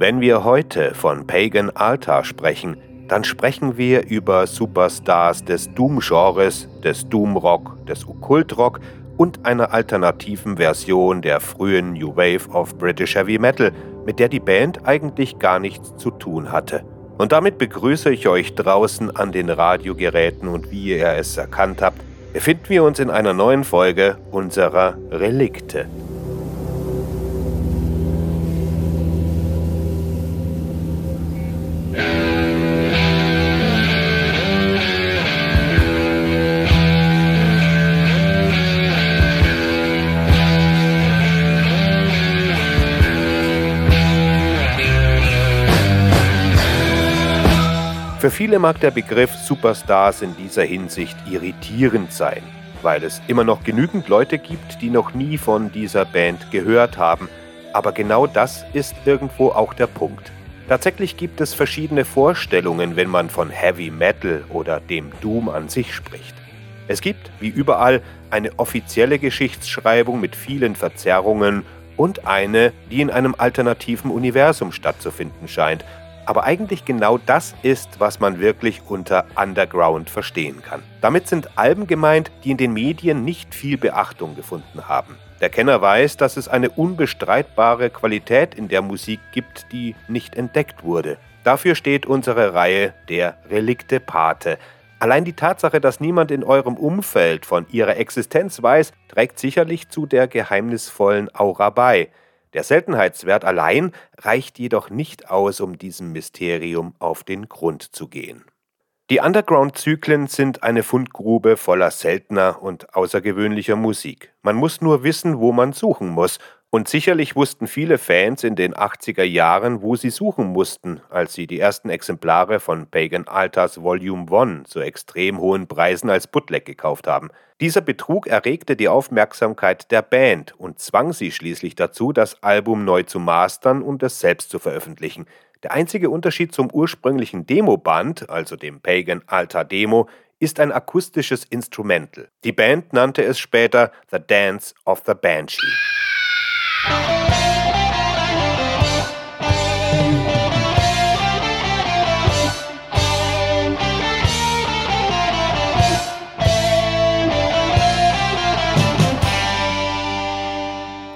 Wenn wir heute von Pagan Altar sprechen, dann sprechen wir über Superstars des Doom-Genres, des Doom-Rock, des Okkult-Rock und einer alternativen Version der frühen New Wave of British Heavy Metal, mit der die Band eigentlich gar nichts zu tun hatte. Und damit begrüße ich euch draußen an den Radiogeräten und wie ihr es erkannt habt, befinden wir uns in einer neuen Folge unserer Relikte. Für viele mag der Begriff Superstars in dieser Hinsicht irritierend sein, weil es immer noch genügend Leute gibt, die noch nie von dieser Band gehört haben. Aber genau das ist irgendwo auch der Punkt. Tatsächlich gibt es verschiedene Vorstellungen, wenn man von Heavy Metal oder dem Doom an sich spricht. Es gibt, wie überall, eine offizielle Geschichtsschreibung mit vielen Verzerrungen und eine, die in einem alternativen Universum stattzufinden scheint, aber eigentlich genau das ist, was man wirklich unter Underground verstehen kann. Damit sind Alben gemeint, die in den Medien nicht viel Beachtung gefunden haben. Der Kenner weiß, dass es eine unbestreitbare Qualität in der Musik gibt, die nicht entdeckt wurde. Dafür steht unsere Reihe der Relikte Pate. Allein die Tatsache, dass niemand in eurem Umfeld von ihrer Existenz weiß, trägt sicherlich zu der geheimnisvollen Aura bei. Der Seltenheitswert allein reicht jedoch nicht aus, um diesem Mysterium auf den Grund zu gehen. Die Underground-Zyklen sind eine Fundgrube voller seltener und außergewöhnlicher Musik. Man muss nur wissen, wo man suchen muss, und sicherlich wussten viele Fans in den 80er Jahren, wo sie suchen mussten, als sie die ersten Exemplare von Pagan Altars Volume 1 zu extrem hohen Preisen als Bootleg gekauft haben. Dieser Betrug erregte die Aufmerksamkeit der Band und zwang sie schließlich dazu, das Album neu zu mastern und es selbst zu veröffentlichen. Der einzige Unterschied zum ursprünglichen Demoband, also dem Pagan Altar Demo, ist ein akustisches Instrumental. Die Band nannte es später The Dance of the Banshee.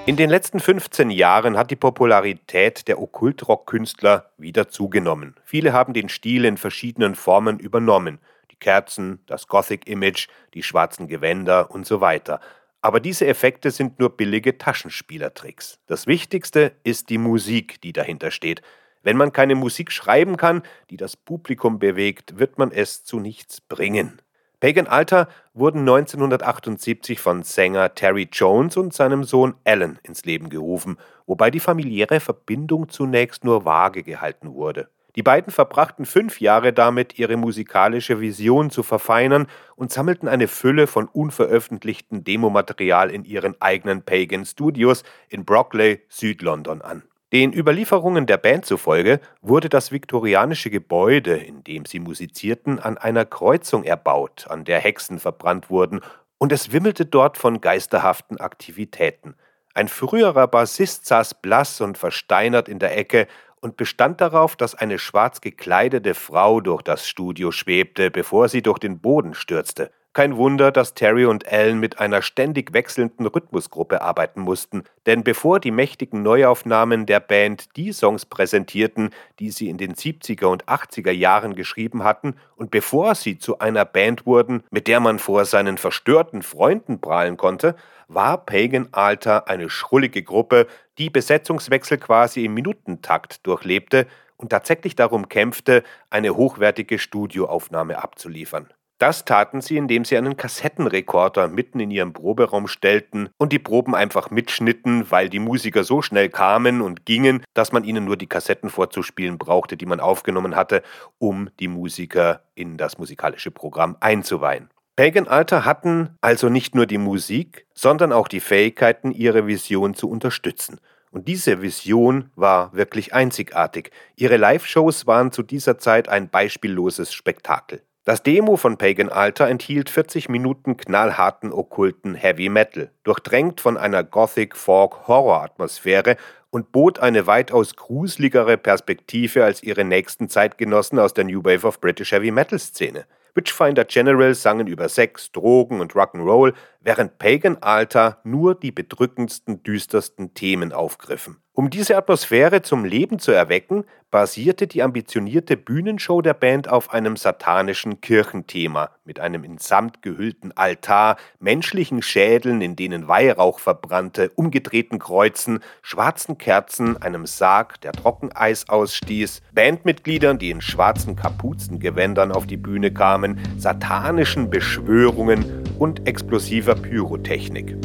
In den letzten 15 Jahren hat die Popularität der Okkultrock-Künstler wieder zugenommen. Viele haben den Stil in verschiedenen Formen übernommen. Die Kerzen, das Gothic-Image, die schwarzen Gewänder und so weiter. Aber diese Effekte sind nur billige Taschenspielertricks. Das Wichtigste ist die Musik, die dahinter steht. Wenn man keine Musik schreiben kann, die das Publikum bewegt, wird man es zu nichts bringen. Pagan Altar wurden 1978 von Sänger Terry Jones und seinem Sohn Alan ins Leben gerufen, wobei die familiäre Verbindung zunächst nur vage gehalten wurde. Die beiden verbrachten fünf Jahre damit, ihre musikalische Vision zu verfeinern und sammelten eine Fülle von unveröffentlichten Demomaterial in ihren eigenen Pagan Studios in Brockley, Südlondon an. Den Überlieferungen der Band zufolge wurde das viktorianische Gebäude, in dem sie musizierten, an einer Kreuzung erbaut, an der Hexen verbrannt wurden, und es wimmelte dort von geisterhaften Aktivitäten. Ein früherer Bassist saß blass und versteinert in der Ecke und bestand darauf, dass eine schwarz gekleidete Frau durch das Studio schwebte, bevor sie durch den Boden stürzte. Kein Wunder, dass Terry und Alan mit einer ständig wechselnden Rhythmusgruppe arbeiten mussten, denn bevor die mächtigen Neuaufnahmen der Band die Songs präsentierten, die sie in den 70er und 80er Jahren geschrieben hatten, und bevor sie zu einer Band wurden, mit der man vor seinen verstörten Freunden prahlen konnte, war Pagan Altar eine schrullige Gruppe, die Besetzungswechsel quasi im Minutentakt durchlebte und tatsächlich darum kämpfte, eine hochwertige Studioaufnahme abzuliefern. Das taten sie, indem sie einen Kassettenrekorder mitten in ihrem Proberaum stellten und die Proben einfach mitschnitten, weil die Musiker so schnell kamen und gingen, dass man ihnen nur die Kassetten vorzuspielen brauchte, die man aufgenommen hatte, um die Musiker in das musikalische Programm einzuweihen. Pagan Alter hatten also nicht nur die Musik, sondern auch die Fähigkeiten, ihre Vision zu unterstützen. Und diese Vision war wirklich einzigartig. Ihre Live-Shows waren zu dieser Zeit ein beispielloses Spektakel. Das Demo von Pagan Altar enthielt 40 Minuten knallharten okkulten Heavy Metal, durchdrängt von einer Gothic Folk Horror Atmosphäre und bot eine weitaus gruseligere Perspektive als ihre nächsten Zeitgenossen aus der New Wave of British Heavy Metal Szene. Witchfinder General sangen über Sex, Drogen und Rock'n'Roll, während Pagan Altar nur die bedrückendsten, düstersten Themen aufgriffen. Um diese Atmosphäre zum Leben zu erwecken, basierte die ambitionierte Bühnenshow der Band auf einem satanischen Kirchenthema mit einem in Samt gehüllten Altar, menschlichen Schädeln, in denen Weihrauch verbrannte, umgedrehten Kreuzen, schwarzen Kerzen, einem Sarg, der Trockeneis ausstieß, Bandmitgliedern, die in schwarzen Kapuzengewändern auf die Bühne kamen, satanischen Beschwörungen und explosiver Pyrotechnik.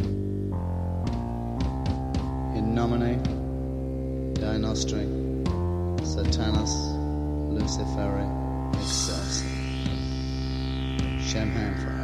In nomine Dinostri, Satanus, Luciferi, Excelsi. Shemham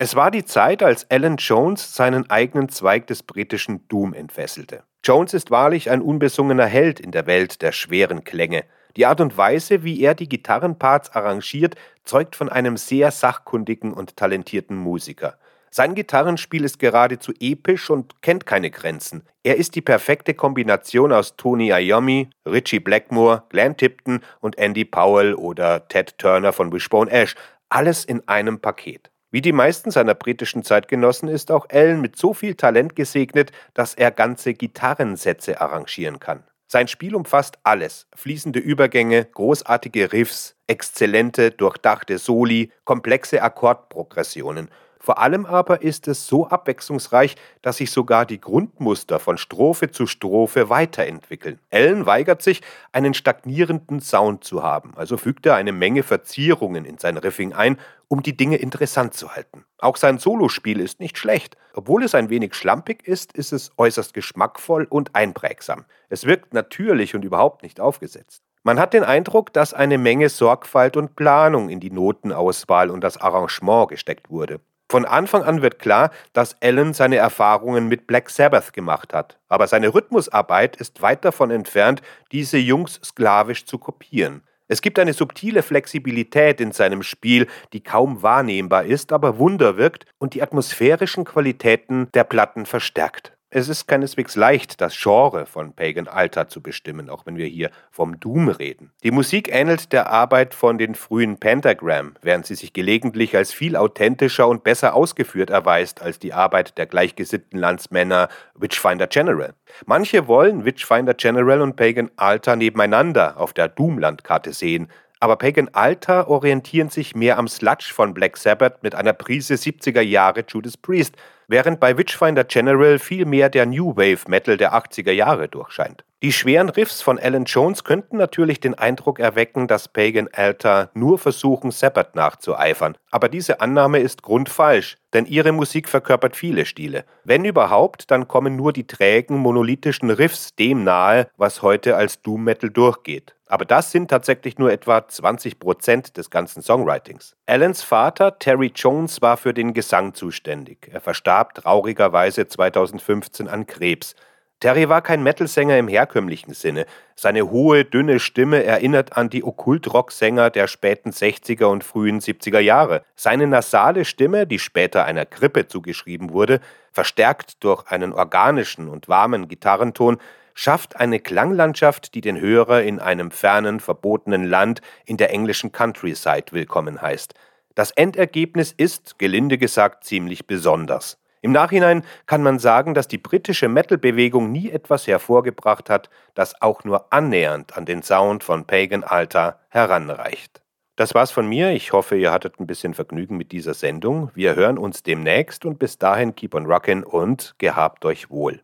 Es war die Zeit, als Alan Jones seinen eigenen Zweig des britischen Doom entfesselte. Jones ist wahrlich ein unbesungener Held in der Welt der schweren Klänge. Die Art und Weise, wie er die Gitarrenparts arrangiert, zeugt von einem sehr sachkundigen und talentierten Musiker. Sein Gitarrenspiel ist geradezu episch und kennt keine Grenzen. Er ist die perfekte Kombination aus Tony Iommi, Richie Blackmore, Glenn Tipton und Andy Powell oder Ted Turner von Wishbone Ash. Alles in einem Paket. Wie die meisten seiner britischen Zeitgenossen ist auch Allen mit so viel Talent gesegnet, dass er ganze Gitarrensätze arrangieren kann. Sein Spiel umfasst alles: fließende Übergänge, großartige Riffs, exzellente, durchdachte Soli, komplexe Akkordprogressionen vor allem aber ist es so abwechslungsreich, dass sich sogar die Grundmuster von Strophe zu Strophe weiterentwickeln. Allen weigert sich, einen stagnierenden Sound zu haben, also fügt er eine Menge Verzierungen in sein Riffing ein, um die Dinge interessant zu halten. Auch sein Solospiel ist nicht schlecht. Obwohl es ein wenig schlampig ist, ist es äußerst geschmackvoll und einprägsam. Es wirkt natürlich und überhaupt nicht aufgesetzt. Man hat den Eindruck, dass eine Menge Sorgfalt und Planung in die Notenauswahl und das Arrangement gesteckt wurde. Von Anfang an wird klar, dass Allen seine Erfahrungen mit Black Sabbath gemacht hat, aber seine Rhythmusarbeit ist weit davon entfernt, diese Jungs sklavisch zu kopieren. Es gibt eine subtile Flexibilität in seinem Spiel, die kaum wahrnehmbar ist, aber Wunder wirkt und die atmosphärischen Qualitäten der Platten verstärkt. Es ist keineswegs leicht, das Genre von Pagan Altar zu bestimmen, auch wenn wir hier vom Doom reden. Die Musik ähnelt der Arbeit von den frühen Pentagram, während sie sich gelegentlich als viel authentischer und besser ausgeführt erweist als die Arbeit der gleichgesinnten Landsmänner Witchfinder General. Manche wollen Witchfinder General und Pagan Altar nebeneinander auf der Doom-Landkarte sehen, aber Pagan Altar orientieren sich mehr am Sludge von Black Sabbath mit einer Prise 70er Jahre Judas Priest, während bei Witchfinder General viel mehr der New Wave Metal der 80er Jahre durchscheint. Die schweren Riffs von Alan Jones könnten natürlich den Eindruck erwecken, dass Pagan Altar nur versuchen, Sabbath nachzueifern. Aber diese Annahme ist grundfalsch, denn ihre Musik verkörpert viele Stile. Wenn überhaupt, dann kommen nur die trägen, monolithischen Riffs dem nahe, was heute als Doom Metal durchgeht. Aber das sind tatsächlich nur etwa 20 Prozent des ganzen Songwritings. Allens Vater, Terry Jones, war für den Gesang zuständig. Er verstarb traurigerweise 2015 an Krebs. Terry war kein Metal-Sänger im herkömmlichen Sinne. Seine hohe, dünne Stimme erinnert an die Okkult-Rock-Sänger der späten 60er und frühen 70er Jahre. Seine nasale Stimme, die später einer Grippe zugeschrieben wurde, verstärkt durch einen organischen und warmen Gitarrenton, schafft eine Klanglandschaft, die den Hörer in einem fernen, verbotenen Land in der englischen Countryside willkommen heißt. Das Endergebnis ist, gelinde gesagt, ziemlich besonders. Im Nachhinein kann man sagen, dass die britische Metal-Bewegung nie etwas hervorgebracht hat, das auch nur annähernd an den Sound von Pagan Altar heranreicht. Das war's von mir. Ich hoffe, ihr hattet ein bisschen Vergnügen mit dieser Sendung. Wir hören uns demnächst und bis dahin keep on rockin' und gehabt euch wohl.